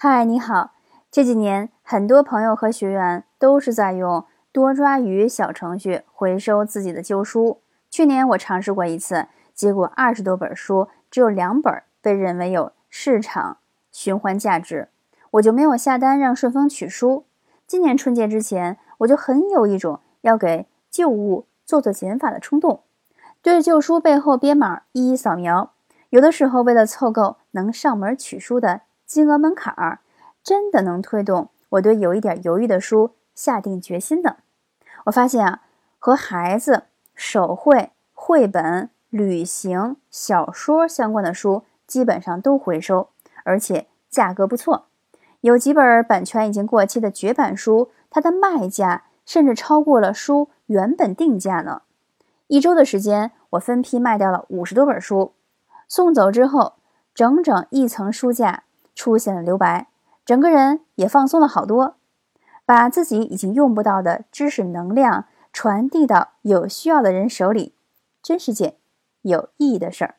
嗨，你好。这几年，很多朋友和学员都是在用多抓鱼小程序回收自己的旧书。去年我尝试过一次，结果二十多本书只有两本被认为有市场循环价值，我就没有下单让顺丰取书。今年春节之前，我就很有一种要给旧物做做减法的冲动，对着旧书背后编码一一扫描。有的时候，为了凑够能上门取书的。金额门槛儿真的能推动我对有一点犹豫的书下定决心的。我发现啊，和孩子、手绘、绘本、旅行、小说相关的书基本上都回收，而且价格不错。有几本版权已经过期的绝版书，它的卖价甚至超过了书原本定价呢。一周的时间，我分批卖掉了五十多本书，送走之后，整整一层书架。出现了留白，整个人也放松了好多，把自己已经用不到的知识能量传递到有需要的人手里，真是件有意义的事儿。